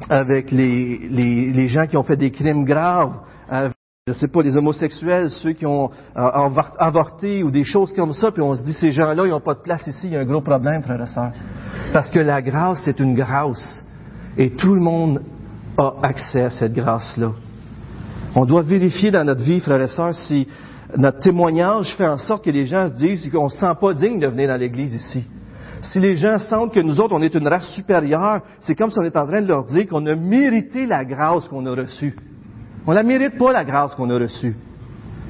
avec les, les, gens qui ont fait des crimes graves, avec, je ne sais pas, les homosexuels, ceux qui ont euh, avorté ou des choses comme ça, puis on se dit, ces gens-là, ils n'ont pas de place ici, il y a un gros problème, frères et sœurs. Parce que la grâce, c'est une grâce. Et tout le monde a accès à cette grâce-là. On doit vérifier dans notre vie, frères et sœurs, si notre témoignage fait en sorte que les gens disent qu'on ne se sent pas digne de venir dans l'Église ici. Si les gens sentent que nous autres, on est une race supérieure, c'est comme si on est en train de leur dire qu'on a mérité la grâce qu'on a reçue. On ne la mérite pas, la grâce qu'on a reçue.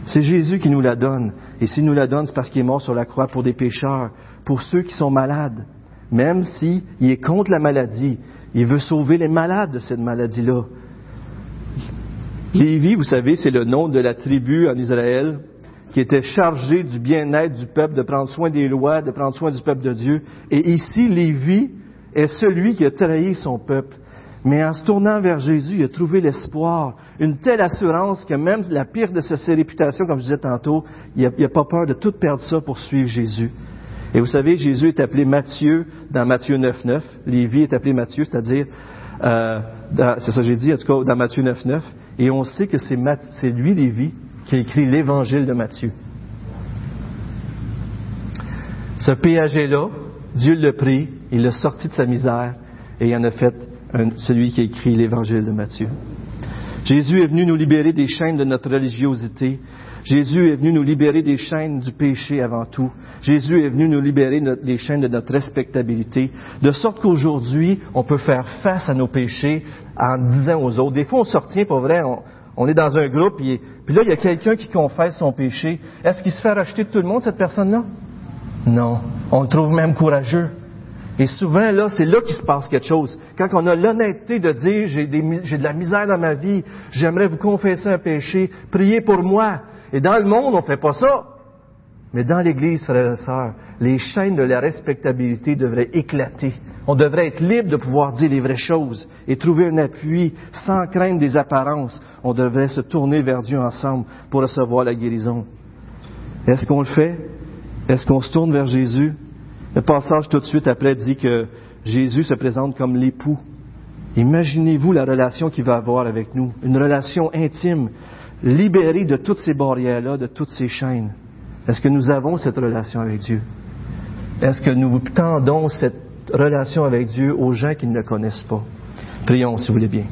C'est Jésus qui nous la donne. Et s'il nous la donne, c'est parce qu'il est mort sur la croix pour des pécheurs, pour ceux qui sont malades. Même s'il est contre la maladie, il veut sauver les malades de cette maladie-là. Lévi, vous savez, c'est le nom de la tribu en Israël qui était chargé du bien-être du peuple, de prendre soin des lois, de prendre soin du peuple de Dieu. Et ici, Lévi est celui qui a trahi son peuple. Mais en se tournant vers Jésus, il a trouvé l'espoir, une telle assurance que même la pire de ses réputations, comme je disais tantôt, il n'a pas peur de tout perdre ça pour suivre Jésus. Et vous savez, Jésus est appelé Matthieu dans Matthieu 9.9. Lévi est appelé Matthieu, c'est-à-dire, euh, c'est ça que j'ai dit, en tout cas dans Matthieu 9.9. Et on sait que c'est, lui, Lévi, qui a écrit l'évangile de Matthieu. Ce péagé-là, Dieu l'a pris, il l'a sorti de sa misère et il en a fait celui qui a écrit l'évangile de Matthieu. Jésus est venu nous libérer des chaînes de notre religiosité. Jésus est venu nous libérer des chaînes du péché avant tout. Jésus est venu nous libérer des chaînes de notre respectabilité, de sorte qu'aujourd'hui, on peut faire face à nos péchés en disant aux autres. Des fois, on sortit, pour vrai, on, est dans un groupe, puis, puis là, il y a quelqu'un qui confesse son péché. Est-ce qu'il se fait racheter de tout le monde, cette personne-là? Non. On le trouve même courageux. Et souvent, là, c'est là qu'il se passe quelque chose. Quand on a l'honnêteté de dire, j'ai, de la misère dans ma vie, j'aimerais vous confesser un péché, priez pour moi. Et dans le monde, on ne fait pas ça. Mais dans l'Église, frères et sœurs, les chaînes de la respectabilité devraient éclater. On devrait être libre de pouvoir dire les vraies choses et trouver un appui sans craindre des apparences. On devrait se tourner vers Dieu ensemble pour recevoir la guérison. Est-ce qu'on le fait? Est-ce qu'on se tourne vers Jésus? Le passage tout de suite après dit que Jésus se présente comme l'époux. Imaginez-vous la relation qu'il va avoir avec nous, une relation intime, libérée de toutes ces barrières-là, de toutes ces chaînes. Est-ce que nous avons cette relation avec Dieu? Est-ce que nous tendons cette relation avec Dieu aux gens qui ne le connaissent pas? Prions, si vous voulez bien.